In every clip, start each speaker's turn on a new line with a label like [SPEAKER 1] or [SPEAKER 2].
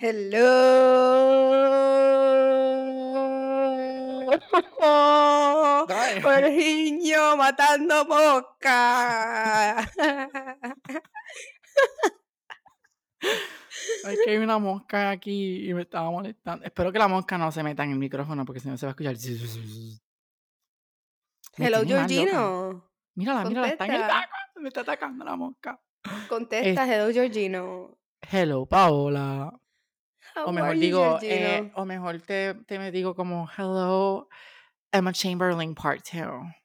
[SPEAKER 1] Hello. Matando mosca.
[SPEAKER 2] Es que hay una mosca aquí y me estaba molestando. Espero que la mosca no se meta en el micrófono porque si no se va a escuchar. Me
[SPEAKER 1] Hello. Georgino.
[SPEAKER 2] Mírala, mírala, está en el taco. Me está atacando la mosca.
[SPEAKER 1] Contesta, hello, Georgino.
[SPEAKER 2] Hello, Paola.
[SPEAKER 1] How
[SPEAKER 2] O mejor
[SPEAKER 1] you,
[SPEAKER 2] digo, eh, o mejor te, te me digo como Hello, Emma Chamberlain Part 2.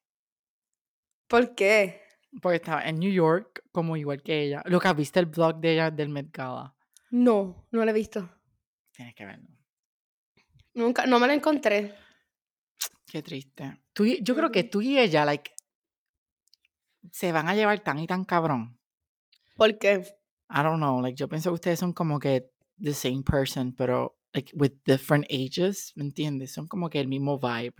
[SPEAKER 1] ¿Por qué?
[SPEAKER 2] Porque estaba en New York, como igual que ella. Lo que viste el blog de ella del Met Gala.
[SPEAKER 1] No, no lo he visto.
[SPEAKER 2] Tienes que verlo.
[SPEAKER 1] Nunca, no me lo encontré.
[SPEAKER 2] Qué triste. Tú y- yo creo que
[SPEAKER 1] Ujú.
[SPEAKER 2] tú y ella, like, se van a llevar tan y tan cabrón.
[SPEAKER 1] ¿Por qué?
[SPEAKER 2] I don't know. Like, yo pienso que ustedes son como que the same person, pero like with different ages, ¿me entiendes? Son como que el mismo vibe.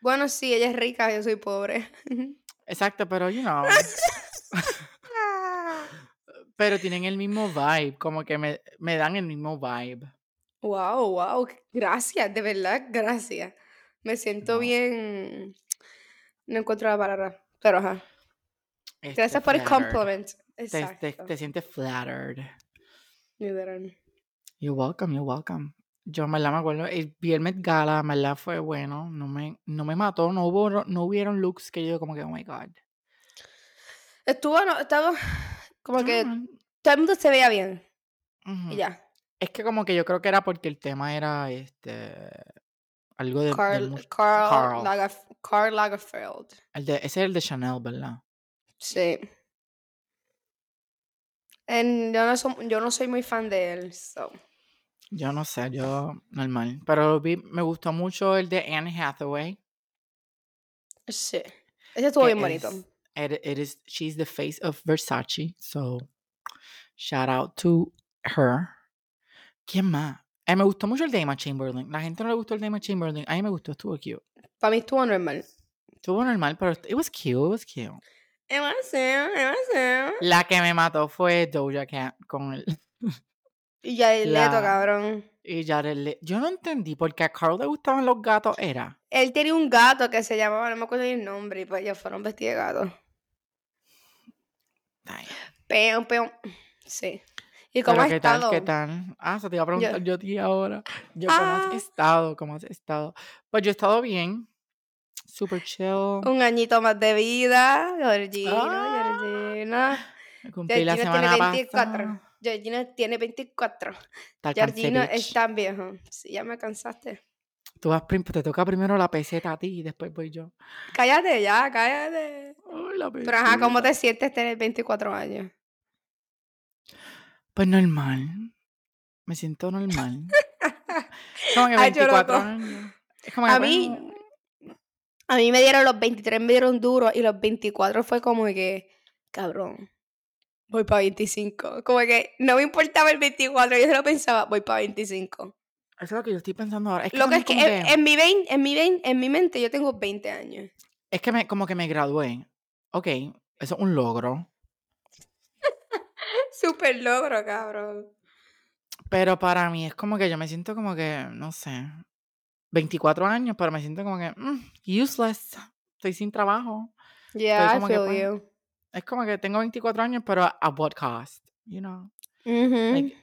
[SPEAKER 1] Bueno, sí, ella es rica, yo soy pobre.
[SPEAKER 2] Exacto, pero you know. pero tienen el mismo vibe, como que me, me dan el mismo vibe.
[SPEAKER 1] Wow, wow. Gracias, de verdad, gracias. Me siento
[SPEAKER 2] No.
[SPEAKER 1] bien. No encuentro la palabra, pero ajá.
[SPEAKER 2] Este,
[SPEAKER 1] Gracias por el compliment.
[SPEAKER 2] Te,
[SPEAKER 1] Exacto.
[SPEAKER 2] te, te sientes flattered. You're welcome, you're welcome. Yo, en verdad, me acuerdo, el, vi el Met Gala, en verdad, fue bueno. No me, no me mató, no hubo, no hubieron looks que yo como que, oh my God.
[SPEAKER 1] Estuvo, no, estaba como que todo el mundo se veía bien.
[SPEAKER 2] ujú.
[SPEAKER 1] Y ya.
[SPEAKER 2] Es que como que yo creo que era porque el tema era este algo de,
[SPEAKER 1] Carl,
[SPEAKER 2] mus-
[SPEAKER 1] Carl,
[SPEAKER 2] Carl.
[SPEAKER 1] Lagerf- Karl Lagerfeld.
[SPEAKER 2] el de- ese es el de Chanel, ¿verdad?
[SPEAKER 1] Sí. En- yo, no som- yo no soy muy fan de él. So.
[SPEAKER 2] Yo no sé, yo normal. Pero vi, me gustó mucho el de Anne Hathaway.
[SPEAKER 1] Sí. Ese estuvo bien bonito.
[SPEAKER 2] es- it- it is, she's the face of Versace, so shout out to her. ¿Quién más? Eh, me gustó mucho el de Emma Chamberlain. La gente no le gustó el de Emma Chamberlain. A mí me gustó, estuvo cute.
[SPEAKER 1] Para mí estuvo normal.
[SPEAKER 2] Estuvo normal, pero it was cute, it was cute.
[SPEAKER 1] Emma Sam, Emma Sam.
[SPEAKER 2] La que me mató fue Doja Cat con el...
[SPEAKER 1] Y ya el
[SPEAKER 2] La-
[SPEAKER 1] Leto, cabrón.
[SPEAKER 2] Y Jared Le- Yo no entendí porque a Carl le gustaban los gatos, era.
[SPEAKER 1] Él tenía un gato que se llamaba, no me acuerdo el nombre, y pues ellos fueron vestidos de gato.
[SPEAKER 2] Ay,
[SPEAKER 1] Peón, peón. Sí. ¿Y cómo has
[SPEAKER 2] ¿qué tal?
[SPEAKER 1] estado?
[SPEAKER 2] ¿Qué tal? Ah, se te iba a preguntar yo, a ti ahora. Yo, ¿cómo
[SPEAKER 1] Ah.
[SPEAKER 2] has estado? ¿Cómo has estado? Pues yo he estado bien. Super chill.
[SPEAKER 1] Un añito más de vida, Georgina,
[SPEAKER 2] Ah.
[SPEAKER 1] Georgina.
[SPEAKER 2] Cumplí la
[SPEAKER 1] Georgina tiene
[SPEAKER 2] semana
[SPEAKER 1] 24.
[SPEAKER 2] pasada.
[SPEAKER 1] Georgina tiene 24.
[SPEAKER 2] Tal
[SPEAKER 1] Georgina
[SPEAKER 2] cancerich.
[SPEAKER 1] es tan viejo. Sí, ya me cansaste.
[SPEAKER 2] Tú vas te toca primero la peseta a ti y después voy yo.
[SPEAKER 1] Cállate ya, cállate.
[SPEAKER 2] Ay, la
[SPEAKER 1] Pero ajá, ¿cómo te sientes tener 24 años?
[SPEAKER 2] Pues normal. Me siento normal. Como que
[SPEAKER 1] Ay, yo
[SPEAKER 2] 24
[SPEAKER 1] loco.
[SPEAKER 2] años. Es como que,
[SPEAKER 1] A mí, a mí me dieron los 23, me dieron duro y los 24 fue como que, cabrón, voy para 25. Como que no me importaba el 24, yo solo pensaba, voy para 25.
[SPEAKER 2] Eso es lo que yo estoy pensando ahora. Es que,
[SPEAKER 1] Lo que es que en, en mi 20, en, mi 20, en mi mente yo tengo 20 años.
[SPEAKER 2] Es que me, como que me gradué. Ok, eso es un logro.
[SPEAKER 1] Súper logro, cabrón.
[SPEAKER 2] Pero para mí es como que yo me siento como que, no sé, 24 años, pero me siento como que mm, useless. Estoy sin trabajo.
[SPEAKER 1] Yeah, I
[SPEAKER 2] que,
[SPEAKER 1] feel you.
[SPEAKER 2] Es como que tengo 24 años, pero a what cost? You know?
[SPEAKER 1] Ujú.
[SPEAKER 2] Like,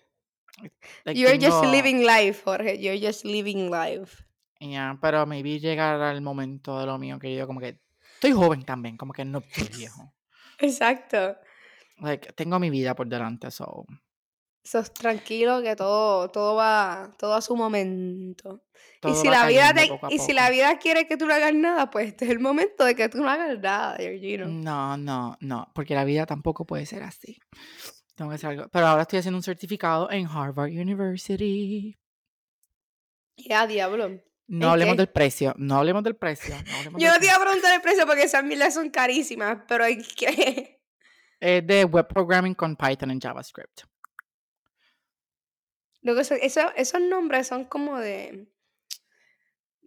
[SPEAKER 2] like
[SPEAKER 1] You're just living life, Jorge. You're just living life.
[SPEAKER 2] Yeah, pero maybe llegar al momento de lo mío que yo como que estoy joven también, como que no estoy viejo.
[SPEAKER 1] Exacto.
[SPEAKER 2] Like, tengo mi vida por delante, so.
[SPEAKER 1] Sos tranquilo que todo, todo va, todo a su momento. y si la vida te- y si la vida quiere que tú no hagas nada, pues este es el momento de que tú no hagas nada, Georgino.
[SPEAKER 2] No, no, no, porque la vida tampoco puede ser así. Tengo que hacer algo. Pero ahora estoy haciendo un certificado en Harvard University.
[SPEAKER 1] Ya, diablo.
[SPEAKER 2] No
[SPEAKER 1] ¿En
[SPEAKER 2] hablemos
[SPEAKER 1] qué?
[SPEAKER 2] del precio. No hablemos del precio. No
[SPEAKER 1] Yo no te iba a preguntar el precio porque esas milas son carísimas, pero hay que...
[SPEAKER 2] Es de web programming con Python en JavaScript.
[SPEAKER 1] Luego eso, eso- esos nombres son como de...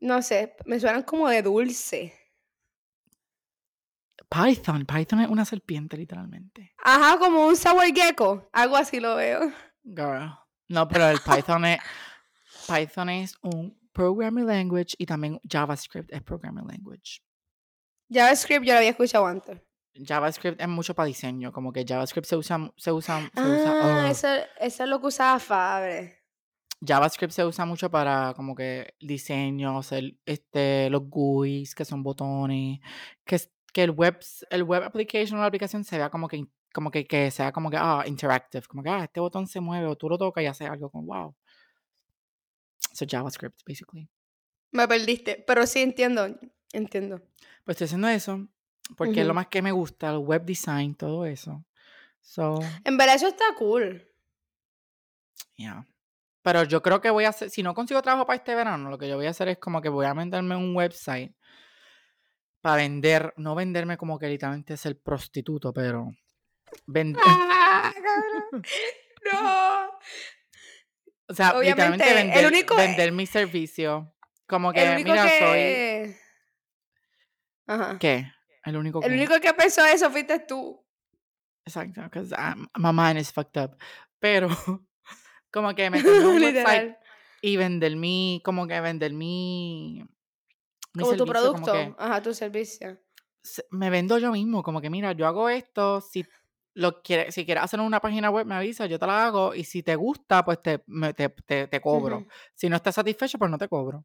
[SPEAKER 1] No sé, me suenan como de dulce.
[SPEAKER 2] Python. Python es una serpiente, literalmente.
[SPEAKER 1] Ajá, como un sour gecko. Algo así lo veo.
[SPEAKER 2] Girl. No, pero el Python es. Python es un programming language y también JavaScript es programming language.
[SPEAKER 1] JavaScript yo lo había escuchado antes.
[SPEAKER 2] JavaScript es mucho para diseño, como que JavaScript se usa, se usa, se
[SPEAKER 1] Ah,
[SPEAKER 2] usa, oh,
[SPEAKER 1] eso, eso es lo que usaba Fabre.
[SPEAKER 2] JavaScript se usa mucho para como que diseño, hacer este, los GUIs, que son botones, que, que el web, el web application o la aplicación se vea como que, como que, que sea como que, ah, interactive, como que, ah, este botón se mueve o tú lo tocas y hace algo como, wow. So JavaScript, basically.
[SPEAKER 1] Me perdiste, pero sí entiendo, entiendo.
[SPEAKER 2] Pues estoy haciendo eso porque es lo más que me gusta, el web design, todo eso. So,
[SPEAKER 1] En verdad eso está cool.
[SPEAKER 2] yeah. Pero yo creo que voy a hacer, si no consigo trabajo para este verano, lo que yo voy a hacer es como que voy a en un website para vender, no venderme como que literalmente ser prostituto, pero vender,
[SPEAKER 1] Ah, cabrón. No.
[SPEAKER 2] o sea, literalmente
[SPEAKER 1] obviamente, el
[SPEAKER 2] vender,
[SPEAKER 1] único-
[SPEAKER 2] vender mi servicio. Como que,
[SPEAKER 1] El único
[SPEAKER 2] mira, soy...
[SPEAKER 1] Ajá.
[SPEAKER 2] ¿Qué? El único
[SPEAKER 1] El
[SPEAKER 2] que...
[SPEAKER 1] único que pensó eso fuiste tú.
[SPEAKER 2] Exacto, because my mind is fucked up. Pero, como que en un y vender mi, como que vender mi, mi
[SPEAKER 1] Como tu
[SPEAKER 2] como
[SPEAKER 1] producto.
[SPEAKER 2] que
[SPEAKER 1] Ajá, tu servicio.
[SPEAKER 2] se- me vendo yo mismo, como que mira, yo hago esto, si lo quiere, si quieres hacer una página web me avisa, yo te la hago y si te gusta, pues te, me- te, te, te cobro. Si no estás satisfecho, pues no te cobro.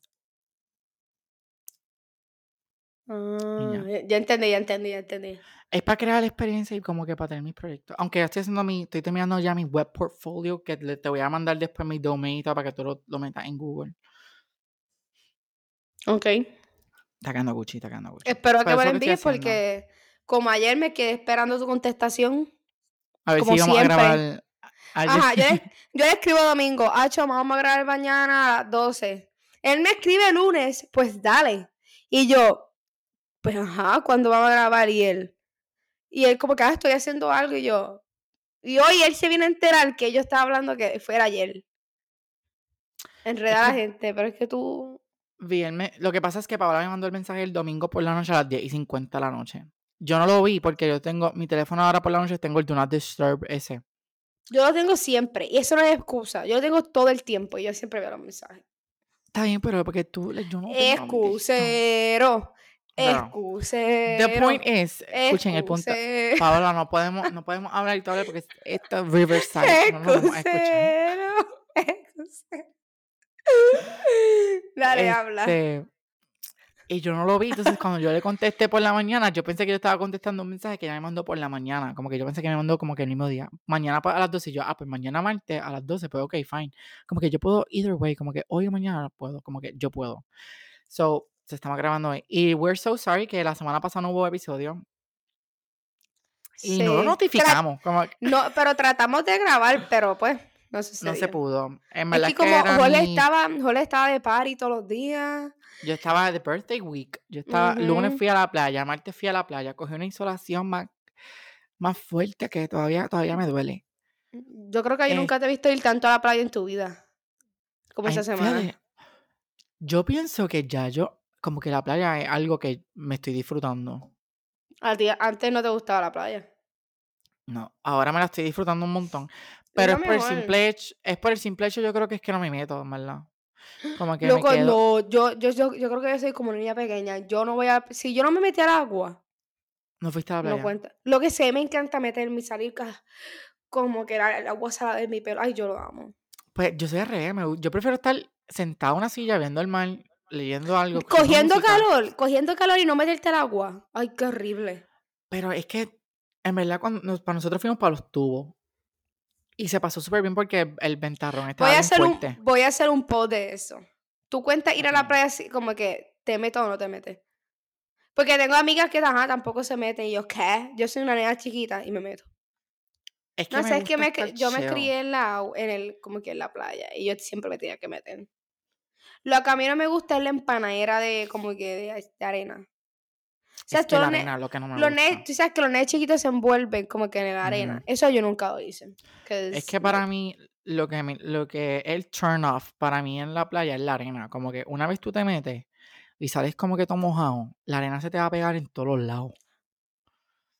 [SPEAKER 1] Ah,
[SPEAKER 2] ya.
[SPEAKER 1] entendí, ya entendí, ya entendí.
[SPEAKER 2] Es para crear la experiencia y como que para tener mis proyectos. Aunque ya estoy haciendo mi, estoy terminando ya mi web portfolio, que te voy a mandar después mi domain para que tú lo, lo metas en Google.
[SPEAKER 1] Ok.
[SPEAKER 2] Está quedando Gucci, está quedando Gucci.
[SPEAKER 1] Espero que me envíes porque como ayer me quedé esperando tu contestación.
[SPEAKER 2] A ver
[SPEAKER 1] como
[SPEAKER 2] si vamos
[SPEAKER 1] siempre.
[SPEAKER 2] a grabar. ayer-
[SPEAKER 1] Ajá, yo le, yo le escribo domingo, Acho, vamos a grabar mañana a las 12. Él me escribe lunes, pues dale. Y yo, pues ajá, ¿cuándo vamos a grabar? Y él, y él como que, ah, estoy haciendo algo. Y yo, y hoy él se viene a enterar que yo estaba hablando que fuera ayer. Enreda a la gente, pero es que tú...
[SPEAKER 2] Vi el me- Lo que pasa es que Paola me mandó el mensaje el domingo por la noche a las 10 y 50 de la noche. Yo no lo vi porque yo tengo mi teléfono ahora por la noche, tengo el Do Not Disturb ese.
[SPEAKER 1] Yo lo tengo siempre, y eso no es excusa. Yo lo tengo todo el tiempo, y yo siempre veo los mensajes.
[SPEAKER 2] Está bien, pero porque tú, yo no.
[SPEAKER 1] Excusero.
[SPEAKER 2] No.
[SPEAKER 1] Excusero.
[SPEAKER 2] The point is, escuchen el punto. Paola, no podemos, no podemos hablar y todo porque esto es Riverside. No nos vamos a escuchar.
[SPEAKER 1] Excusero. Excusero. Dale, habla.
[SPEAKER 2] Este, Y yo no lo vi, entonces cuando yo le contesté por la mañana, yo pensé que yo estaba contestando un mensaje que ella me mandó por la mañana, como que yo pensé que me mandó como que el mismo día, mañana a las 12, y yo, ah, pues mañana martes a las 12, pues ok, fine, como que yo puedo either way, como que hoy o mañana puedo, como que yo puedo. So, se estaba grabando hoy. Y we're so sorry que la semana pasada no hubo episodio y no lo.
[SPEAKER 1] Tra-
[SPEAKER 2] notificamos, como que
[SPEAKER 1] No, pero tratamos de grabar, pero pues no
[SPEAKER 2] se pudo. En verdad
[SPEAKER 1] que
[SPEAKER 2] es que
[SPEAKER 1] como
[SPEAKER 2] era
[SPEAKER 1] Jole
[SPEAKER 2] mi-
[SPEAKER 1] estaba, Jole estaba de party todos los días.
[SPEAKER 2] Yo estaba de birthday week. Yo estaba, lunes fui a la playa, martes fui a la playa, cogí una insolación más, más fuerte que todavía, todavía me duele.
[SPEAKER 1] Yo creo que yo
[SPEAKER 2] Eh.
[SPEAKER 1] nunca te he visto ir tanto a la playa en tu vida. Como esa semana.
[SPEAKER 2] fíjate, yo pienso que ya yo, como que la playa es algo que me estoy disfrutando.
[SPEAKER 1] A ti antes no te gustaba la playa.
[SPEAKER 2] No, ahora me la estoy disfrutando un montón. Pero es por el simple hecho, es por el simple hecho, yo creo que es que no me meto, en verdad. Como que me
[SPEAKER 1] Loco,
[SPEAKER 2] quedo.
[SPEAKER 1] no, yo, yo, yo, yo creo que yo soy como niña pequeña. Yo no voy a. Si yo no me metí al agua,
[SPEAKER 2] No fuiste a la
[SPEAKER 1] no
[SPEAKER 2] playa.
[SPEAKER 1] cuenta. Lo que sé, me encanta meterme y salir como que el agua salada de mi pelo. Ay, yo lo amo.
[SPEAKER 2] Pues yo soy al revés, me yo prefiero estar sentado en una silla viendo el mar, leyendo algo.
[SPEAKER 1] Cogiendo
[SPEAKER 2] música.
[SPEAKER 1] calor, cogiendo calor y no meterte al agua. Ay, qué horrible.
[SPEAKER 2] Pero es que, en verdad, cuando nos- para nosotros fuimos para los tubos. Y se pasó súper bien porque el ventarrón estaba
[SPEAKER 1] Voy a,
[SPEAKER 2] bien
[SPEAKER 1] hacer un,
[SPEAKER 2] fuerte.
[SPEAKER 1] voy a hacer un post de eso. ¿Tú cuentas ir a la playa así, como que te meto o no te metes? Porque tengo amigas que ajá, tampoco se meten. Y yo, ¿qué? Yo soy una nena chiquita y me meto.
[SPEAKER 2] Es que
[SPEAKER 1] No sé, es que me, yo me crié en la, en el, como que en la playa. Y yo siempre me tenía que meter. Lo que a mí no me gusta es la empanadera de como que de, de arena. O sea,
[SPEAKER 2] Es que la arena lo que no me
[SPEAKER 1] los
[SPEAKER 2] gusta.
[SPEAKER 1] nenes, tú sabes que los nenes chiquitos se envuelven como que en la arena. Eso yo nunca lo hice.
[SPEAKER 2] Es que para mí, lo que, me- lo que el turn off para mí en la playa es la arena. Como que una vez tú te metes y sales como que todo mojado, la arena se te va a pegar en todos los lados.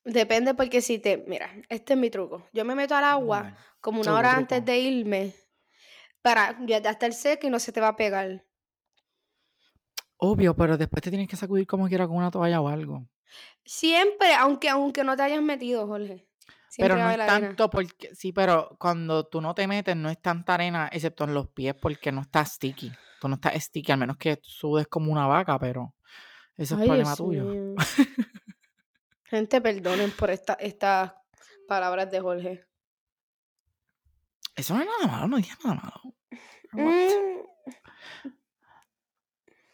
[SPEAKER 1] Depende porque si te... Mira, este es mi truco. Yo me meto al agua como una
[SPEAKER 2] Truco,
[SPEAKER 1] hora antes de irme para ya estar seco y no se te va a pegar.
[SPEAKER 2] Obvio, pero después te tienes que sacudir como quiera con una toalla o algo.
[SPEAKER 1] Siempre, aunque, aunque no te hayas metido, Jorge.
[SPEAKER 2] Pero
[SPEAKER 1] Siempre
[SPEAKER 2] no es
[SPEAKER 1] arena.
[SPEAKER 2] tanto porque, sí, pero cuando tú no te metes no es tanta arena, excepto en los pies porque no está sticky. Tú no estás sticky, al menos que sudes como una vaca, pero eso es problema
[SPEAKER 1] Dios
[SPEAKER 2] tuyo.
[SPEAKER 1] Gente, perdonen por esta, estas palabras de Jorge.
[SPEAKER 2] Eso no es nada malo, no dije nada malo.
[SPEAKER 1] Mm,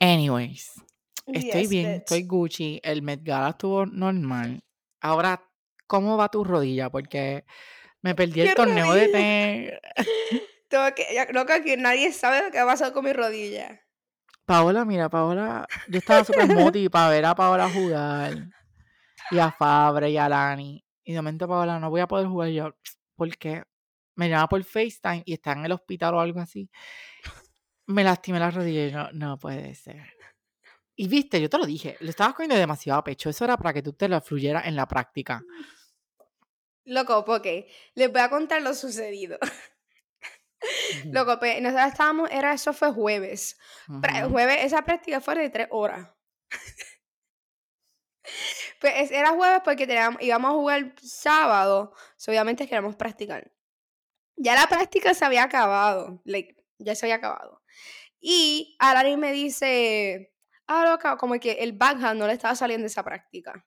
[SPEAKER 2] Anyways, estoy
[SPEAKER 1] yes,
[SPEAKER 2] bien,
[SPEAKER 1] bitch.
[SPEAKER 2] estoy Gucci, el Met Gala estuvo normal. Ahora, ¿cómo va tu rodilla? Porque me perdí el
[SPEAKER 1] ¿Qué
[SPEAKER 2] torneo de
[SPEAKER 1] rodilla?
[SPEAKER 2] té.
[SPEAKER 1] Tengo que, ya- loca, que nadie sabe lo que ha pasado con mi rodilla.
[SPEAKER 2] Paola, mira, Paola, yo estaba súper motivada para ver a Paola jugar. Y a Fabre y a Lani. Y de momento, Paola, no voy a poder jugar yo. porque Me llama por FaceTime y está en el hospital o algo así. Me lastimé la rodilla y yo, no puede ser. Y viste, yo te lo dije, lo estabas cogiendo demasiado a pecho. Eso era para que tú te lo fluyeras en la práctica.
[SPEAKER 1] Loco, porque les voy a contar lo sucedido. Loco, pues, nosotros estábamos, era, eso fue jueves. Jueves, esa práctica fue de tres horas. pues es- era jueves porque teníamos, íbamos a jugar sábado, so, obviamente queríamos practicar. Ya la práctica se había acabado, like, ya se había acabado. Y Alani me dice, ah, loca, como que el backhand no le estaba saliendo esa práctica.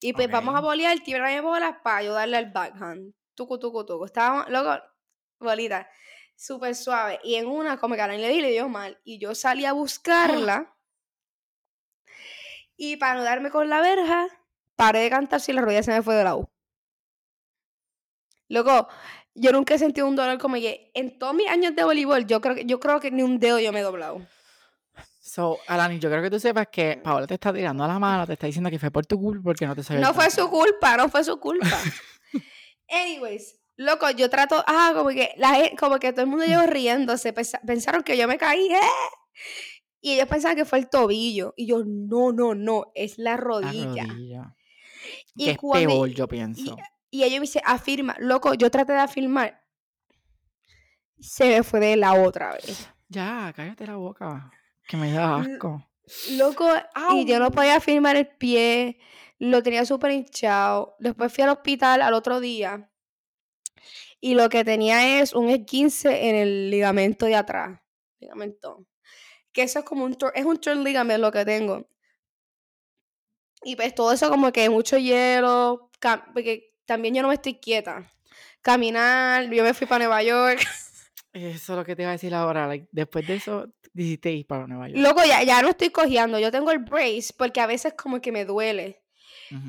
[SPEAKER 1] Y pues vamos a bolear, tirarme bolas para ayudarle al backhand. Tucu, tucu, tucu. Estábamos, loco, bolita, súper suave. Y en una, como que Alani le di le dio mal. Y yo salí a buscarla. Y para no darme con la verja, paré de cantar si la rodilla se me fue de la U. Loco, yo nunca he sentido un dolor como que en todos mis años de voleibol, yo creo que, yo creo que ni un dedo yo me he doblado.
[SPEAKER 2] So, Alani, yo creo que tú sepas que Paola te está tirando a la mano, te está diciendo que fue por tu culpa porque no te el
[SPEAKER 1] No fue su culpa, no fue su culpa. Anyways, loco, yo trato, ah, como que, la, como que todo el mundo llegó riéndose, pensa- pensaron que yo me caí, ¡eh! Y ellos pensaban que fue el tobillo. Y yo, no, no, no, es la
[SPEAKER 2] La
[SPEAKER 1] rodilla.
[SPEAKER 2] rodilla.
[SPEAKER 1] Y
[SPEAKER 2] Que es
[SPEAKER 1] cuando-
[SPEAKER 2] peor, yo pienso.
[SPEAKER 1] Y ellos me dicen, afirma, loco, yo traté de afirmar. Se me fue de la otra vez.
[SPEAKER 2] Ya, cállate la boca. Que me da asco.
[SPEAKER 1] Loco, y yo no podía afirmar el pie, lo tenía súper hinchado. Después fui al hospital al otro día y lo que tenía es un esguince en el ligamento de atrás. Ligamento. Que eso es como un, es un torn ligament lo que tengo. Y pues todo eso como que mucho hielo, porque también yo no me estoy quieta. Caminar, yo me fui para Nueva York.
[SPEAKER 2] Eso es lo que te iba a decir ahora. like, después de eso, dijiste ir para Nueva York.
[SPEAKER 1] Loco, ya, ya no estoy cojeando. Yo tengo el brace porque a veces como que me duele.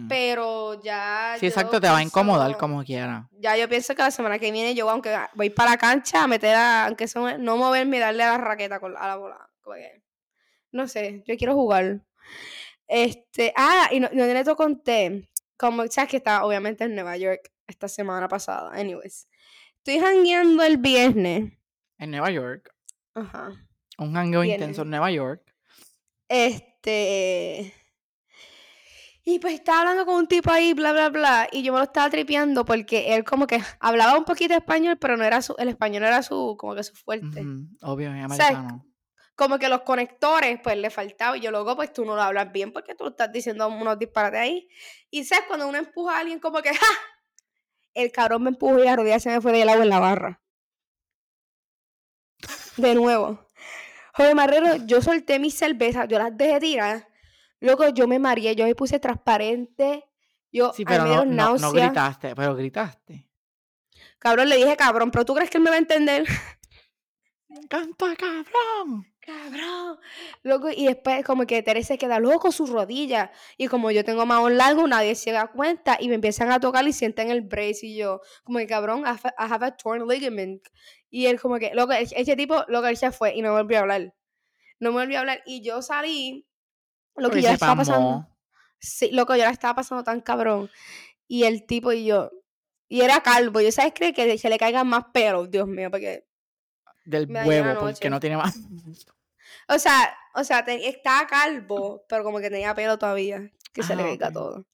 [SPEAKER 1] Pero ya.
[SPEAKER 2] Sí, exacto, te va a incomodar como quiera.
[SPEAKER 1] Ya yo pienso que la semana que viene yo, aunque voy para la cancha, a meter a, aunque sea, no moverme y darle a la raqueta con, a la bola. no sé, yo quiero jugar. Este, ah, y no, no te conté, como sabes que estaba obviamente en Nueva York esta semana pasada. Anyways, estoy jangueando el viernes.
[SPEAKER 2] En Nueva York.
[SPEAKER 1] Ajá.
[SPEAKER 2] Un hangueo
[SPEAKER 1] Viernes.
[SPEAKER 2] intenso en Nueva York.
[SPEAKER 1] Este. Y pues estaba hablando con un tipo ahí, bla, bla, bla. Y yo me lo estaba tripeando porque él como que hablaba un poquito español, pero no era su, el español era su, como que su fuerte.
[SPEAKER 2] Ujú, Obvio, es
[SPEAKER 1] O sea,
[SPEAKER 2] americano.
[SPEAKER 1] Como que los conectores, pues le faltaba. Y yo luego, pues tú no lo hablas bien porque tú estás diciendo unos disparates ahí. Y sabes, cuando uno empuja a alguien, como que ¡ja! El cabrón me empujó y la rodilla se me fue del agua en la barra. De nuevo. Joder, Marrero, yo solté mis cervezas, yo las dejé tirar. Loco, yo me mareé, yo me puse transparente. Yo,
[SPEAKER 2] Sí, pero no, no, gritaste, pero gritaste.
[SPEAKER 1] Cabrón, le dije cabrón, pero tú crees que él me va a entender.
[SPEAKER 2] ¡Canta, cabrón!
[SPEAKER 1] Cabrón. Loco, y después como que Teresa se queda loco su rodilla. Y como yo tengo más largo, nadie se da cuenta. Y me empiezan a tocar y sienten el brace. Y yo, como que cabrón, I have, a torn ligament. Y él como que, loco, ese ese tipo, loco, él se fue y no volvió a hablar. No me volvió a hablar. Y yo salí, lo que yo estaba pasando. Sí, lo que yo la estaba pasando tan cabrón. Y el tipo y yo. Y era calvo. Yo, ¿sabes? Cree que se le caigan más pelos, Dios mío, porque.
[SPEAKER 2] Del
[SPEAKER 1] Me
[SPEAKER 2] huevo, porque no tiene más.
[SPEAKER 1] O sea, o sea, te- estaba calvo, pero como que tenía pelo todavía. Que se le
[SPEAKER 2] Ah,
[SPEAKER 1] caiga
[SPEAKER 2] ok.
[SPEAKER 1] todo.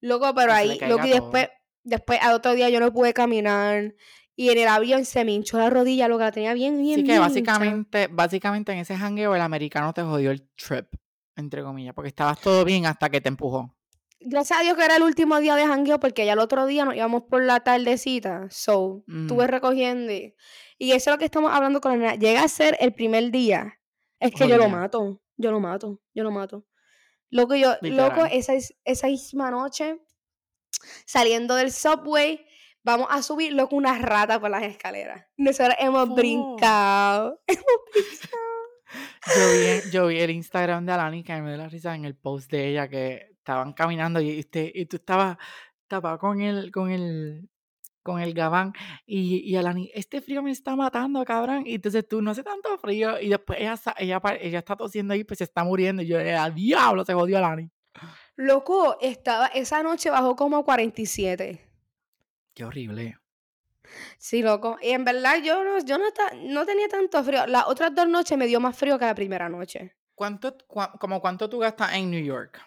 [SPEAKER 1] Loco, pero
[SPEAKER 2] Que le
[SPEAKER 1] ahí,
[SPEAKER 2] caiga
[SPEAKER 1] loco, y después, después al otro día yo no pude caminar. Y en el avión se me hinchó la rodilla, lo que la tenía bien, bien,
[SPEAKER 2] Así que
[SPEAKER 1] bien hincha.
[SPEAKER 2] básicamente, básicamente en ese jangueo el americano te jodió el trip, entre comillas, porque estabas todo bien hasta que te empujó.
[SPEAKER 1] Gracias a Dios que era el último día de jangueo, porque ya el otro día nos íbamos por la tardecita. So, estuve
[SPEAKER 2] Mm.
[SPEAKER 1] recogiendo. Y, y eso es lo que estamos hablando con la nena. Llega a ser el primer día. Es que yo lo mato. Yo lo mato. Yo lo mato. Loco, yo, loco, esa, esa misma noche, saliendo del subway, vamos a subir, loco, una rata por las escaleras. Nosotros hemos
[SPEAKER 2] Fu.
[SPEAKER 1] brincado.
[SPEAKER 2] Yo vi, yo vi el Instagram de Alani que me dio la risa en el post de ella que estaban caminando y, usted, y tú estabas tapado con el, con el, con el gabán y, y Alani, este frío me está matando, cabrón. Y entonces tú no hace tanto frío y después ella, ella, ella está tosiendo ahí, pues se está muriendo. Y yo, ¡a diablo! Se jodió Alani.
[SPEAKER 1] Loco, estaba, esa noche bajó como a 47.
[SPEAKER 2] Qué horrible.
[SPEAKER 1] Sí, loco. Y en verdad yo no, yo no, ta- no tenía tanto frío. Las otras dos noches me dio más frío que la primera noche.
[SPEAKER 2] ¿Cuánto, cua- como cuánto tú gastas en New York?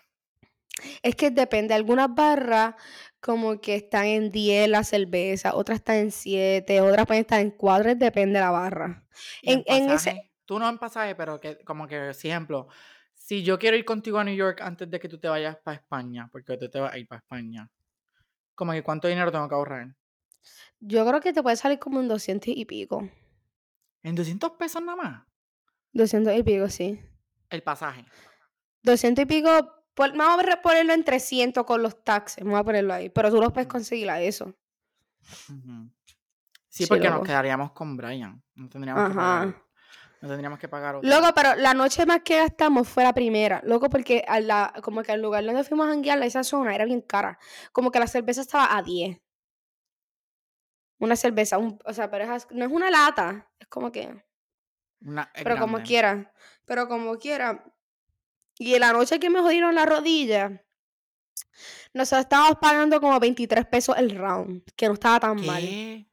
[SPEAKER 1] Es que depende. Algunas barras como que están en 10 la cerveza, otras están en 7, otras pueden estar en 4, depende de la barra. En, en ese,
[SPEAKER 2] tú no en pasaje, pero que como que, ejemplo, si yo quiero ir contigo a New York antes de que tú te vayas para España, porque tú te vas a ir para España, como que cuánto dinero tengo que ahorrar.
[SPEAKER 1] yo creo que te puede salir como en 200 y pico.
[SPEAKER 2] En 200 pesos nada más,
[SPEAKER 1] 200 y pico, sí.
[SPEAKER 2] el pasaje.
[SPEAKER 1] 200 y pico, por- vamos a ponerlo en 300 con los taxes, vamos a ponerlo ahí. Pero tú los puedes conseguir a eso.
[SPEAKER 2] Sí,
[SPEAKER 1] Sí,
[SPEAKER 2] porque nos quedaríamos con Brian. No tendríamos que pagar. No tendríamos que pagar otro.
[SPEAKER 1] Loco, pero la noche más que gastamos fue la primera. Loco, porque a la, como que al lugar donde fuimos a janguear, esa zona era bien cara. Como que la cerveza estaba a 10. Una cerveza, un- o sea, pero es no es una lata. Es como que.
[SPEAKER 2] Una, es
[SPEAKER 1] Pero como quiera. Pero como quiera. Y en la noche que me jodieron la rodilla, nosotros estábamos pagando como 23 pesos el round. Que no estaba tan mal.
[SPEAKER 2] ¿Qué?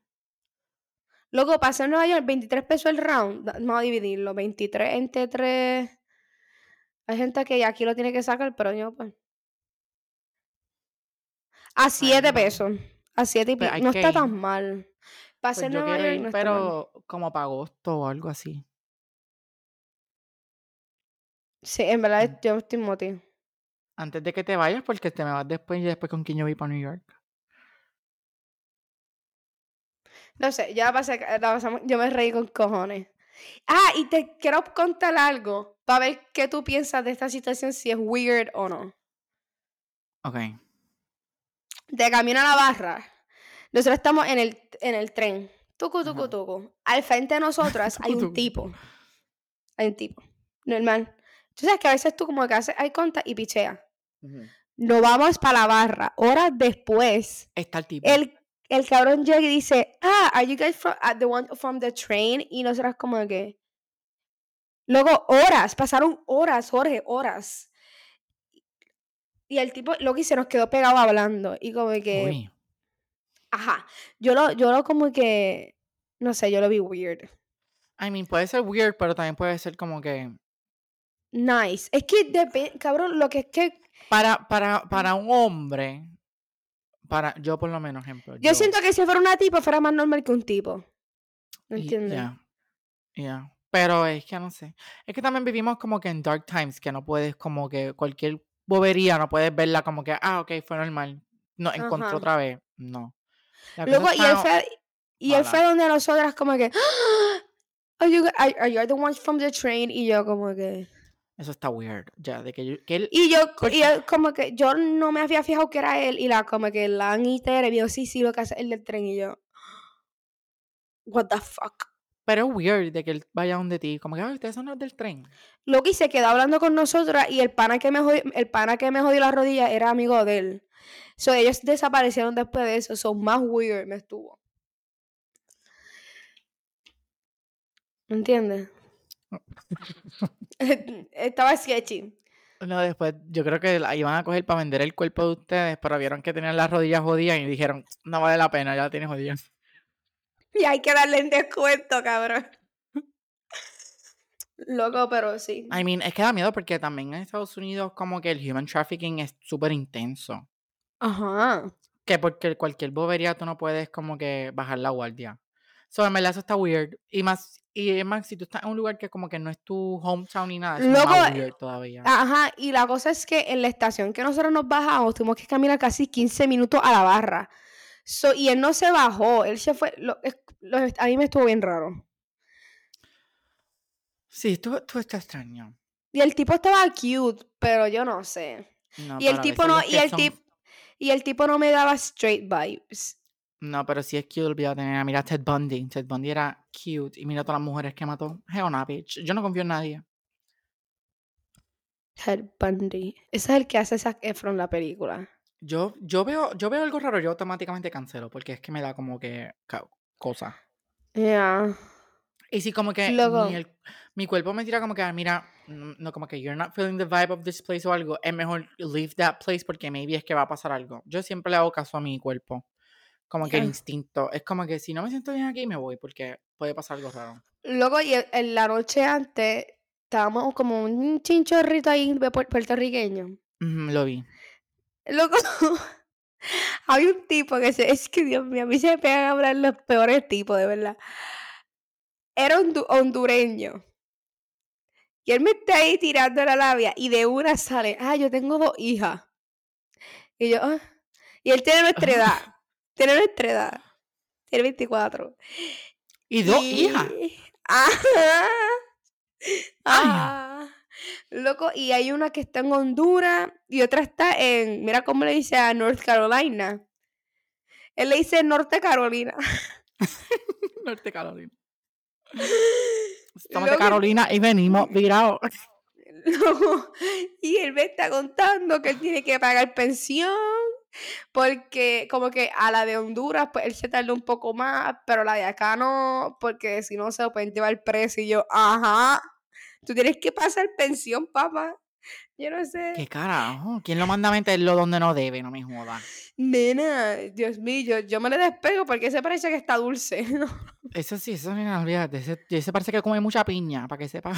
[SPEAKER 1] Loco, pasé en Nueva York, 23 pesos el round. Vamos a dividirlo. 23 entre 3. Hay gente que aquí lo tiene que sacar, pero yo pues. A 7
[SPEAKER 2] no.
[SPEAKER 1] pesos. A 7 y pico. No está
[SPEAKER 2] ir.
[SPEAKER 1] tan mal. Pasé
[SPEAKER 2] Pues
[SPEAKER 1] en Nueva York
[SPEAKER 2] ir,
[SPEAKER 1] no está mal.
[SPEAKER 2] pero como para agosto o algo así.
[SPEAKER 1] Sí, en verdad yo estoy motivo.
[SPEAKER 2] Antes de que te vayas, porque te me vas después y después con quién yo voy para New York.
[SPEAKER 1] No sé, ya pasé, la pasamos- yo me reí con cojones. Ah, y te quiero contar algo para ver qué tú piensas de esta situación, si es weird o no.
[SPEAKER 2] Ok.
[SPEAKER 1] De camino a la barra, nosotros estamos en el, en el tren. Tucu, tucu, tucu. Al frente de nosotras hay un tipo. Hay un tipo. Normal. Tú sabes que a veces tú como que haces hay conta y pichea.
[SPEAKER 2] Ujú.
[SPEAKER 1] Nos vamos para la barra. Horas después,
[SPEAKER 2] Está el tipo.
[SPEAKER 1] el, el cabrón llega y dice, ah, are you guys from, uh, the one from the train? Y nosotras como que... Luego, horas, pasaron horas, Jorge, horas. Y el tipo, lo que se nos quedó pegado hablando. Y como que...
[SPEAKER 2] Uy.
[SPEAKER 1] Ajá. Yo lo, yo lo como que. No sé, yo lo vi weird.
[SPEAKER 2] I mean, puede ser weird, pero también puede ser como que.
[SPEAKER 1] Nice. Es que depende, cabrón, lo que es que.
[SPEAKER 2] Para, para, para un hombre. Para, yo por lo menos, ejemplo.
[SPEAKER 1] Yo siento que si fuera una tipa fuera más normal que un tipo. ¿Me entiendes?
[SPEAKER 2] Ya. Ya. Pero es que no sé. Es que también vivimos como que en dark times, que no puedes como que cualquier bobería, no puedes verla como que, ah, ok, fue normal. No, encontró
[SPEAKER 1] Ajá.
[SPEAKER 2] otra vez. No.
[SPEAKER 1] Luego, y él fue, y él fue donde nosotras como que. "Ah, Are you, are, are you the ones from the train? Y yo como que.
[SPEAKER 2] Eso está weird. Ya, de que, yo- que él.
[SPEAKER 1] Y yo, y él como que yo no me había fijado que era él. Y la como que la Anita y yo, sí, sí, lo que hace el del tren. Y yo. What the fuck?
[SPEAKER 2] Pero es weird de que él vaya donde ti. Como que, ay, ustedes son los del tren.
[SPEAKER 1] Lo que se quedó hablando con nosotras y el pana que me jodió, el pana que me jodió la rodilla era amigo de él. So, ellos desaparecieron después de eso. Son más weird me estuvo. ¿Me entiendes? Estaba sketchy.
[SPEAKER 2] No, después yo creo que la iban a coger para vender el cuerpo de ustedes, pero vieron que tenían las rodillas jodidas y dijeron, no vale la pena, ya la tienes jodida.
[SPEAKER 1] Y hay que darle en descuento, cabrón. Loco, pero sí.
[SPEAKER 2] I mean, es que da miedo porque también en Estados Unidos como que el human trafficking es súper intenso.
[SPEAKER 1] Ajá.
[SPEAKER 2] Que porque cualquier bobería tú no puedes como que bajar la guardia. So, en verdad eso está weird. Y más, y es más, si tú estás en un lugar que como que no es tu hometown ni nada, es
[SPEAKER 1] Loco,
[SPEAKER 2] más weird todavía.
[SPEAKER 1] Ajá, y la cosa es que en la estación que nosotros nos bajamos, tuvimos que caminar casi 15 minutos a la barra. So, y él no se bajó, él se fue. lo- a mí me estuvo bien raro.
[SPEAKER 2] Sí, tú, tú estás extraño.
[SPEAKER 1] Y el tipo estaba cute, pero yo no sé.
[SPEAKER 2] No,
[SPEAKER 1] Y el tipo no, y el
[SPEAKER 2] son-
[SPEAKER 1] tipo, y el tipo no me daba straight vibes.
[SPEAKER 2] No, pero si es cute, olvídate. nena. Mira Ted Bundy. Ted Bundy era cute. Y mira todas las mujeres que mató. Hell no, bitch. Yo no confío en nadie.
[SPEAKER 1] Ted Bundy. Ese es el que hace Zac Efron la película.
[SPEAKER 2] Yo, yo veo, yo veo algo raro, yo automáticamente cancelo, porque es que me da como que cosa.
[SPEAKER 1] Yeah.
[SPEAKER 2] Y si como que mi, el- mi cuerpo me tira como que, "Ah, mira, no como que you're not feeling the vibe of this place o algo, es mejor leave that place porque maybe es que va a pasar algo. Yo siempre le hago caso a mi cuerpo. Como que el instinto. Es como que si no me siento bien aquí, me voy porque puede pasar algo raro.
[SPEAKER 1] Luego, y el- en la noche antes, estábamos como un chinchorrito ahí puertorriqueño.
[SPEAKER 2] Lo vi.
[SPEAKER 1] Loco, hay un tipo que se, es que Dios mío, a mí se me pegan a hablar los peores tipos, de verdad. Era hondu- hondureño. Y él me está ahí tirando la labia y de una sale, ah, yo tengo dos hijas. Y yo, ah. Y él tiene nuestra edad. Tiene nuestra edad. Tiene 24.
[SPEAKER 2] Y dos hijas.
[SPEAKER 1] Ajá. Ah. Loco, y hay una que está en Honduras y otra está en, mira cómo le dice a North Carolina. Él le dice Norte Carolina.
[SPEAKER 2] Norte Carolina. Estamos de Carolina y venimos virados.
[SPEAKER 1] loco, y él me está contando que él tiene que pagar pensión porque como que a la de Honduras pues él se tarda un poco más, pero la de acá no, porque si no se lo pueden llevar preso y yo, ajá, tú tienes que pasar pensión, papá. Yo no sé.
[SPEAKER 2] ¿Qué carajo? ¿Quién lo manda a meterlo donde no debe? No me jodas.
[SPEAKER 1] Nena, Dios mío, yo, yo me le despego porque ese parece que está dulce. ¿no?
[SPEAKER 2] Eso sí, eso no olvídate. Ese, ese parece que come mucha piña, para que sepa.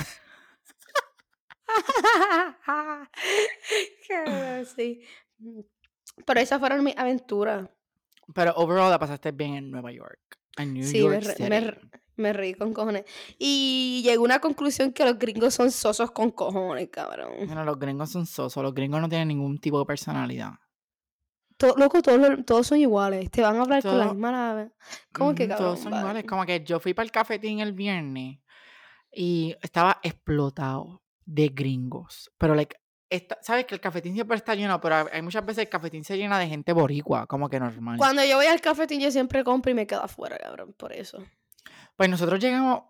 [SPEAKER 1] Que sí. Pero esas fueron mis aventuras.
[SPEAKER 2] Pero overall la pasaste bien en Nueva York. En New
[SPEAKER 1] Sí,
[SPEAKER 2] York City.
[SPEAKER 1] me me reí con cojones. Y llegó a una conclusión que los gringos son sosos con cojones, cabrón.
[SPEAKER 2] Bueno, los gringos son sosos. Los gringos no tienen ningún tipo de personalidad.
[SPEAKER 1] Loco, todos, todos son iguales. Te van a hablar con la
[SPEAKER 2] Todo-
[SPEAKER 1] misma nave. ¿Cómo que cabrón?
[SPEAKER 2] Todos son
[SPEAKER 1] vale?
[SPEAKER 2] iguales. Como que yo fui para el cafetín el viernes y estaba explotado de gringos. Pero, like, esta- sabes que el cafetín siempre está lleno, pero hay- muchas veces el cafetín se llena de gente boricua, como que normal.
[SPEAKER 1] Cuando yo voy al cafetín, yo siempre compro y me quedo afuera, cabrón, por eso.
[SPEAKER 2] Pues nosotros llegamos,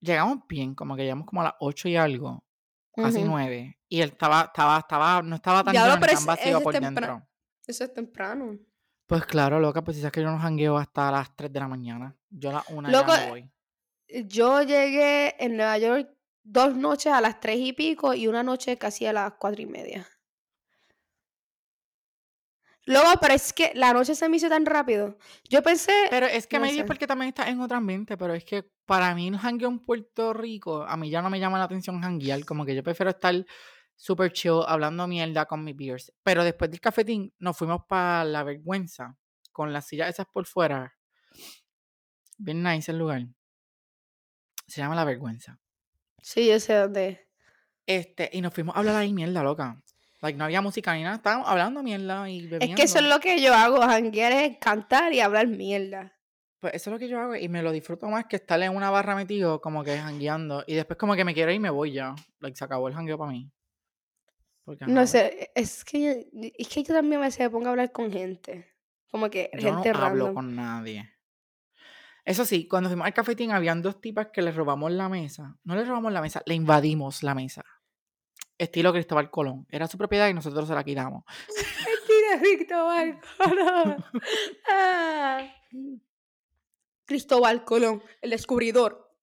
[SPEAKER 2] llegamos bien, como que llegamos como a las 8 y algo, casi
[SPEAKER 1] Ujú.
[SPEAKER 2] 9. Y él estaba, estaba, estaba, no estaba tan lleno tan vacío
[SPEAKER 1] es
[SPEAKER 2] por dentro.
[SPEAKER 1] Eso es temprano.
[SPEAKER 2] Pues claro, loca, pues si sabes que yo no jangueo hasta las 3 de la mañana. Yo a las 1 ya me voy.
[SPEAKER 1] Yo llegué en Nueva York dos noches a las tres y pico y una noche casi a las cuatro y media. Luego, pero es que la noche se me hizo tan rápido. Yo pensé,
[SPEAKER 2] Pero es que
[SPEAKER 1] no
[SPEAKER 2] me di porque también está en otro ambiente, pero es que para mí el jangueo en Puerto Rico, a mí ya no me llama la atención janguear, como que yo prefiero estar super chill, hablando mierda con mis beers. Pero después del cafetín nos fuimos para La Vergüenza, con las sillas esas por fuera. Bien nice el lugar. Se llama La Vergüenza.
[SPEAKER 1] Sí, yo sé dónde. es.
[SPEAKER 2] Este, y nos fuimos a hablar ahí mierda, loca. Like, no había música ni nada, estábamos hablando mierda y bebiendo.
[SPEAKER 1] Es que eso es lo que yo hago, janguear es cantar y hablar mierda.
[SPEAKER 2] Pues eso es lo que yo hago y me lo disfruto más que estar en una barra metido como que jangueando y después como que me quiero ir y me voy ya. Like, se acabó el jangueo para mí. Porque,
[SPEAKER 1] No sé, es que, yo- es que yo también a veces me pongo a hablar con gente. Como que
[SPEAKER 2] yo no
[SPEAKER 1] gente
[SPEAKER 2] hablo
[SPEAKER 1] random.
[SPEAKER 2] con nadie. Eso sí, cuando fuimos al cafetín habían dos tipas que le robamos la mesa. No le robamos la mesa, le invadimos la mesa. Estilo Cristóbal Colón. Era su propiedad y nosotros se la quitamos.
[SPEAKER 1] Mentira, Cristóbal Colón. Ah. Cristóbal Colón, el descubridor.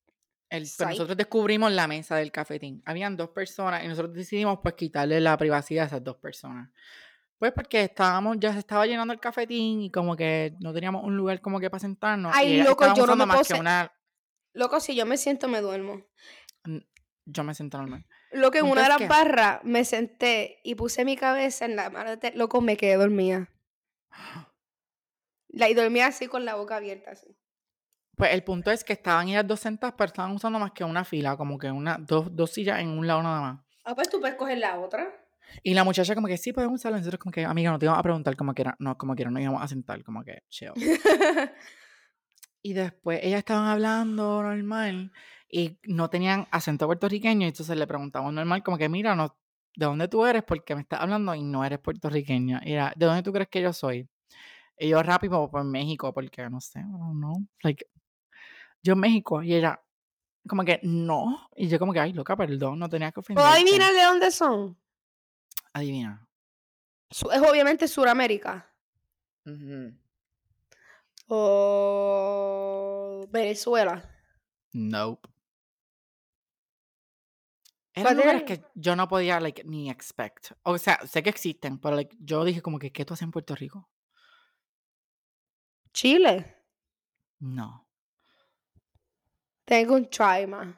[SPEAKER 2] El, pues
[SPEAKER 1] Psych.
[SPEAKER 2] nosotros descubrimos la mesa del cafetín. Habían dos personas y nosotros decidimos pues quitarle la privacidad a esas dos personas. Pues porque estábamos, ya se estaba llenando el cafetín y como que no teníamos un lugar como que para sentarnos.
[SPEAKER 1] Ay,
[SPEAKER 2] y
[SPEAKER 1] loco, yo no me
[SPEAKER 2] más
[SPEAKER 1] puedo
[SPEAKER 2] una...
[SPEAKER 1] Loco, si yo me siento, me duermo.
[SPEAKER 2] Yo me senté normal.
[SPEAKER 1] Lo que en una de las barras me senté y puse mi cabeza en la mano de... Loco, me quedé dormida. La, y dormía así con la boca abierta, así.
[SPEAKER 2] Pues el punto es que estaban ellas dos sentadas, pero estaban usando más que una fila, como que una, dos, dos sillas en un lado nada más.
[SPEAKER 1] Ah, pues tú puedes coger la otra.
[SPEAKER 2] Y la muchacha como que sí podemos usarla. Nosotros como que, amiga, no te íbamos a preguntar como quiera. No, como quiera, no íbamos a sentar, como que chill. Y después ellas estaban hablando normal y no tenían acento puertorriqueño. Y entonces le preguntamos normal, como que, mira, no, ¿de dónde tú eres? Porque me estás hablando y no eres puertorriqueña. Era, ¿de dónde tú crees que yo soy? Y yo rápido, por México, porque no sé, no, like, yo México. Y ella, como que, no. Y yo, como que, ay, loca, perdón, no tenía que
[SPEAKER 1] ¿Puedo
[SPEAKER 2] ofenderte.
[SPEAKER 1] adivinar de dónde son?
[SPEAKER 2] Adivina.
[SPEAKER 1] Es obviamente Suramérica.
[SPEAKER 2] Ujú.
[SPEAKER 1] O Venezuela.
[SPEAKER 2] Nope.
[SPEAKER 1] ¿Cuál
[SPEAKER 2] Eran lugares que yo no podía, like, ni expect. O sea, sé que existen, pero, like, yo dije como que, ¿qué tú haces en Puerto Rico?
[SPEAKER 1] Chile.
[SPEAKER 2] No.
[SPEAKER 1] Tengo un try más.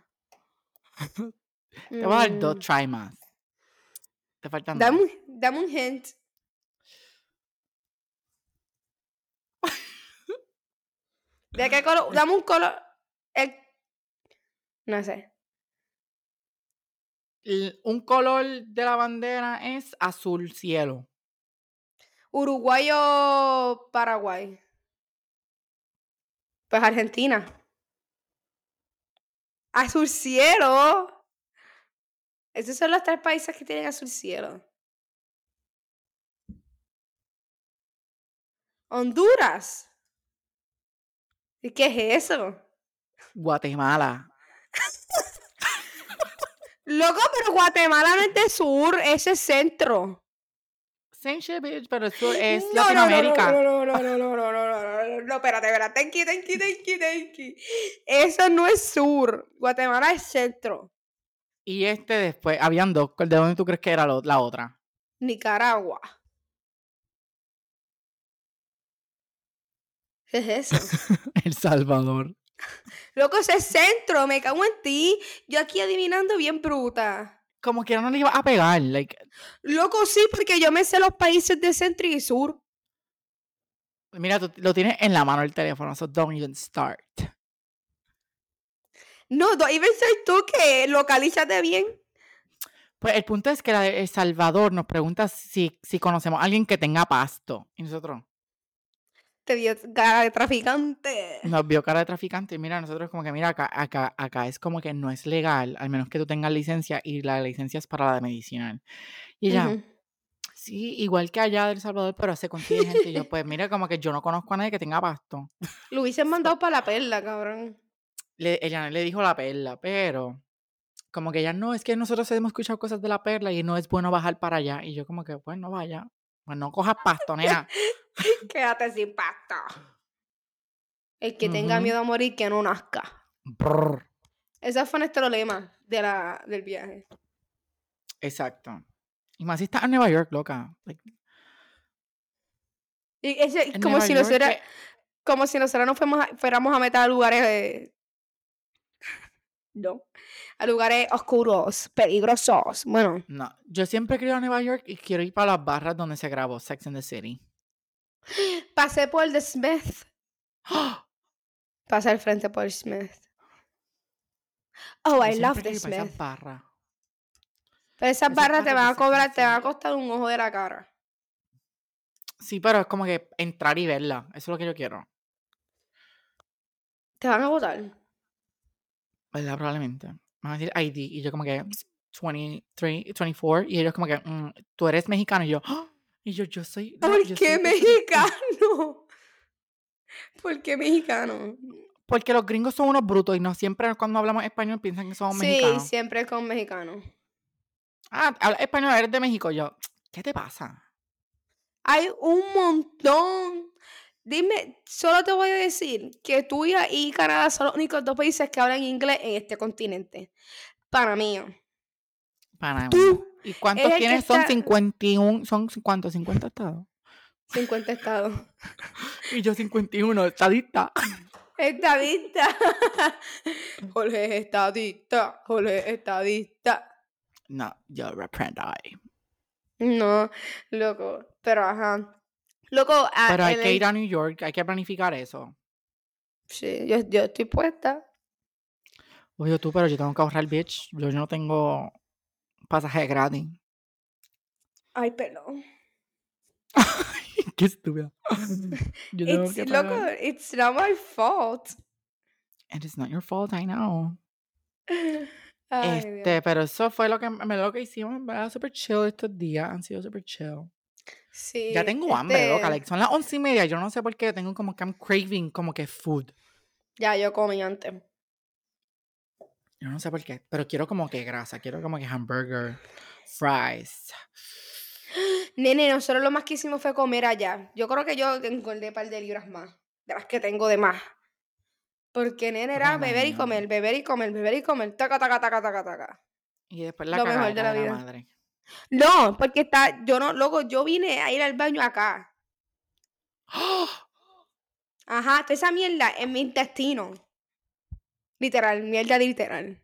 [SPEAKER 2] Te voy a dar dos
[SPEAKER 1] Mm,
[SPEAKER 2] try más. Te faltan
[SPEAKER 1] Dame
[SPEAKER 2] dos.
[SPEAKER 1] un, dame un hint. ¿De qué color? Dame un color. el- No sé.
[SPEAKER 2] Un color de la bandera es azul cielo.
[SPEAKER 1] Uruguay o Paraguay. Pues Argentina. Azul cielo. Esos son los tres países que tienen azul cielo. Honduras. ¿Y qué es eso?
[SPEAKER 2] Guatemala.
[SPEAKER 1] Loco, pero Guatemala no es de sur, ese es centro.
[SPEAKER 2] Pero eso es
[SPEAKER 1] No, no, no,
[SPEAKER 2] Latinoamérica.
[SPEAKER 1] No, no, no, no, no, no, no, no, no, no, no, espérate, espérate. Tenki, tenki, tenki, tenki. Eso no es sur. Guatemala es centro.
[SPEAKER 2] Y este después, habían dos. ¿De dónde tú crees que era lo- la otra?
[SPEAKER 1] Nicaragua. ¿Qué es eso?
[SPEAKER 2] El Salvador.
[SPEAKER 1] Loco, ese es centro, me cago en ti. Yo aquí adivinando bien bruta.
[SPEAKER 2] Como que no le iba a pegar. Like,
[SPEAKER 1] Loco, sí, porque yo me sé los países de centro y sur.
[SPEAKER 2] mira, tú lo tienes en la mano el teléfono, so don't even start.
[SPEAKER 1] No, do- even soy tú que localízate bien.
[SPEAKER 2] Pues el punto es que la de El Salvador nos pregunta si, si conocemos a alguien que tenga pasto. Y nosotros
[SPEAKER 1] Te dio cara de traficante.
[SPEAKER 2] nos vio cara de traficante. Y mira, nosotros como que, mira, acá, acá, acá es como que no es legal, al menos que tú tengas licencia y la licencia es para la de medicinal. Y ella,
[SPEAKER 1] Ujú.
[SPEAKER 2] sí, igual que allá del Salvador, pero se consigue gente. Y yo, pues mira, como que yo no conozco a nadie que tenga pasto.
[SPEAKER 1] Lo hubiesen mandado para la perla, cabrón.
[SPEAKER 2] Le, ella le dijo la perla, pero como que ella no, es que nosotros hemos escuchado cosas de la perla y no es bueno bajar para allá. Y yo como que, pues no vaya, pues no cojas pasto, nena.
[SPEAKER 1] Quédate sin pasta. El que tenga miedo a morir, que no nazca.
[SPEAKER 2] Brr.
[SPEAKER 1] Ese fue nuestro lema de la, del viaje.
[SPEAKER 2] Exacto. Y más si estás en Nueva York, loca. Like,
[SPEAKER 1] Y ese, como,
[SPEAKER 2] Nueva
[SPEAKER 1] si
[SPEAKER 2] York,
[SPEAKER 1] nosotros, como si nosotros nos fuéramos a, fuéramos a meter a lugares de- No. A lugares oscuros, peligrosos. Bueno,
[SPEAKER 2] No, yo siempre ir a Nueva York y quiero ir para las barras donde se grabó Sex and the City.
[SPEAKER 1] pasé por el de Smith. Pasé al frente por Smith. Oh,
[SPEAKER 2] Yo
[SPEAKER 1] I love the
[SPEAKER 2] quiero para esas
[SPEAKER 1] Smith.
[SPEAKER 2] barras.
[SPEAKER 1] Pero esas
[SPEAKER 2] esas
[SPEAKER 1] barras te
[SPEAKER 2] barras
[SPEAKER 1] van
[SPEAKER 2] de
[SPEAKER 1] a cobrar, te van a costar un ojo de la cara.
[SPEAKER 2] Sí, pero es como que entrar y verla. Eso es lo que yo quiero.
[SPEAKER 1] Te van a votar.
[SPEAKER 2] ¿Verdad? Probablemente. Van a decir ID. Y yo como que 23, 24. Y ellos como que, "Mm, tú eres mexicano. Y yo, "Ah". y yo, yo soy...
[SPEAKER 1] ¿Por
[SPEAKER 2] yo
[SPEAKER 1] qué
[SPEAKER 2] soy de Puerto Rico".
[SPEAKER 1] mexicano? ¿Por qué mexicano?
[SPEAKER 2] Porque los gringos son unos brutos y no siempre cuando hablamos español piensan que somos
[SPEAKER 1] Sí,
[SPEAKER 2] mexicanos.
[SPEAKER 1] siempre con mexicano.
[SPEAKER 2] Ah, habla español, eres de México. Yo, ¿qué te pasa?
[SPEAKER 1] Hay un montón Dime, solo te voy a decir que tú y, Canadá son los únicos dos países que hablan inglés en este continente. Para mí.
[SPEAKER 2] Para
[SPEAKER 1] Tú
[SPEAKER 2] ¿Y cuántos tienes? Son
[SPEAKER 1] está-
[SPEAKER 2] 51, ¿son cuántos? 50 estados.
[SPEAKER 1] 50 estados.
[SPEAKER 2] Y yo 51, estadista.
[SPEAKER 1] Estadista. Jorge es estadista. Jorge es estadista.
[SPEAKER 2] No, yo reprendo ahí.
[SPEAKER 1] No, loco. Pero ajá. Loco, ah,
[SPEAKER 2] Pero hay que
[SPEAKER 1] el-
[SPEAKER 2] ir a New York, hay que planificar eso.
[SPEAKER 1] Sí, yo, yo estoy puesta.
[SPEAKER 2] Oye, tú, pero yo tengo que ahorrar, bitch. Yo no tengo pasaje gratis.
[SPEAKER 1] Ay, perdón.
[SPEAKER 2] Qué estúpida. Yo tengo
[SPEAKER 1] It's,
[SPEAKER 2] que
[SPEAKER 1] loco, it's not my fault.
[SPEAKER 2] And it's not your fault, I know.
[SPEAKER 1] Ay,
[SPEAKER 2] este,
[SPEAKER 1] Dios.
[SPEAKER 2] pero eso fue lo que, me- lo que hicimos, ¿verdad? Super chill estos días. Han sido super chill.
[SPEAKER 1] Sí,
[SPEAKER 2] Ya tengo hambre, loca.
[SPEAKER 1] este,
[SPEAKER 2] like, son las once y media. Yo no sé por qué tengo como que I'm craving como que food.
[SPEAKER 1] Ya, yo comí antes.
[SPEAKER 2] Yo no sé por qué. Pero quiero como que grasa. Quiero como que hamburger, fries.
[SPEAKER 1] Nene, nosotros lo más que hicimos fue comer allá. Yo creo que yo engordé un par de libras más. De las que tengo de más. Porque, nene, era beber y comer, beber y comer, beber y comer. Taca, taca, taca, taca, taca.
[SPEAKER 2] Y después la
[SPEAKER 1] Lo mejor de la
[SPEAKER 2] de la
[SPEAKER 1] vida.
[SPEAKER 2] madre.
[SPEAKER 1] No, porque está, yo no, loco, yo vine a ir al baño acá. Ajá, toda esa mierda en mi intestino. Literal, mierda literal.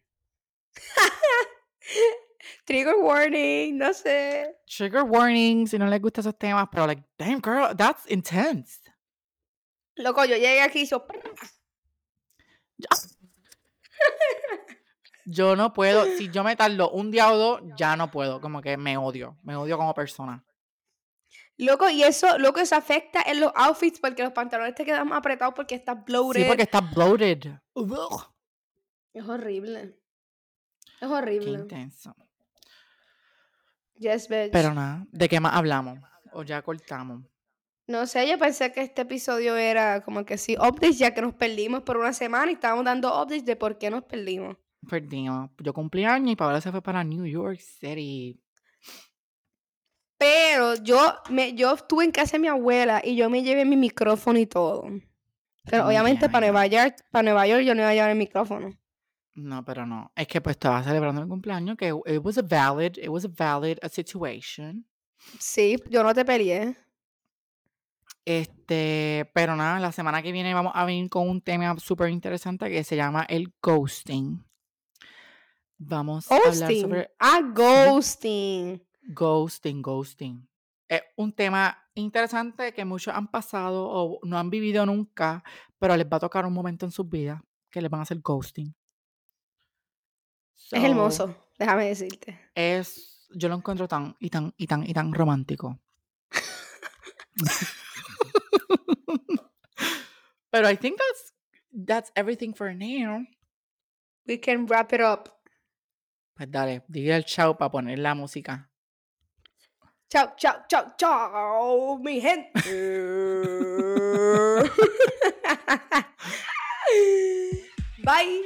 [SPEAKER 1] Trigger warning, no sé.
[SPEAKER 2] Trigger warning si no les gustan esos temas, pero like, damn girl, that's intense.
[SPEAKER 1] Loco, yo llegué aquí y hizo...
[SPEAKER 2] Yo no puedo, si yo me tardo un día o dos, ya no puedo, como que me odio, me odio como persona.
[SPEAKER 1] Loco, y eso, loco, eso afecta en los outfits porque los pantalones te quedan más apretados porque estás bloated.
[SPEAKER 2] Sí, porque está bloated. Ugh,
[SPEAKER 1] Es horrible. Es
[SPEAKER 2] Qué
[SPEAKER 1] horrible.
[SPEAKER 2] intenso.
[SPEAKER 1] Yes, bitch.
[SPEAKER 2] Pero nada, ¿de qué más hablamos? O ya cortamos.
[SPEAKER 1] No sé, yo pensé que este episodio era como que sí, updates, ya que nos perdimos por una semana y estábamos dando updates de por qué nos perdimos.
[SPEAKER 2] Perdimos. Yo cumplí años y Paola se fue para New York City.
[SPEAKER 1] Pero yo, me, yo estuve en casa de mi abuela y yo me llevé mi micrófono y todo. Pero
[SPEAKER 2] Mm,
[SPEAKER 1] obviamente para. Nueva York, para Nueva York yo no iba a llevar el micrófono.
[SPEAKER 2] No, pero no. Es que pues estaba celebrando el cumpleaños, que it was a valid, it was a valid a situation.
[SPEAKER 1] Sí, yo no te peleé.
[SPEAKER 2] Este, pero nada, la semana que viene vamos a venir con un tema súper interesante que se llama el ghosting. Vamos a hablar
[SPEAKER 1] Ghosting.
[SPEAKER 2] sobre
[SPEAKER 1] Ah, ghosting.
[SPEAKER 2] ghosting, ghosting. Es un tema interesante que muchos han pasado o no han vivido nunca, pero les va a tocar un momento en sus vidas que les van a hacer ghosting.
[SPEAKER 1] Es
[SPEAKER 2] So,
[SPEAKER 1] hermoso, déjame decirte.
[SPEAKER 2] Es, yo lo encuentro tan y tan y tan y tan romántico. Pero I think that's that's everything for now.
[SPEAKER 1] We can wrap it up.
[SPEAKER 2] Pues dale, diga el chao para poner la música.
[SPEAKER 1] Chao, chao, chao, chao, mi gente. Bye.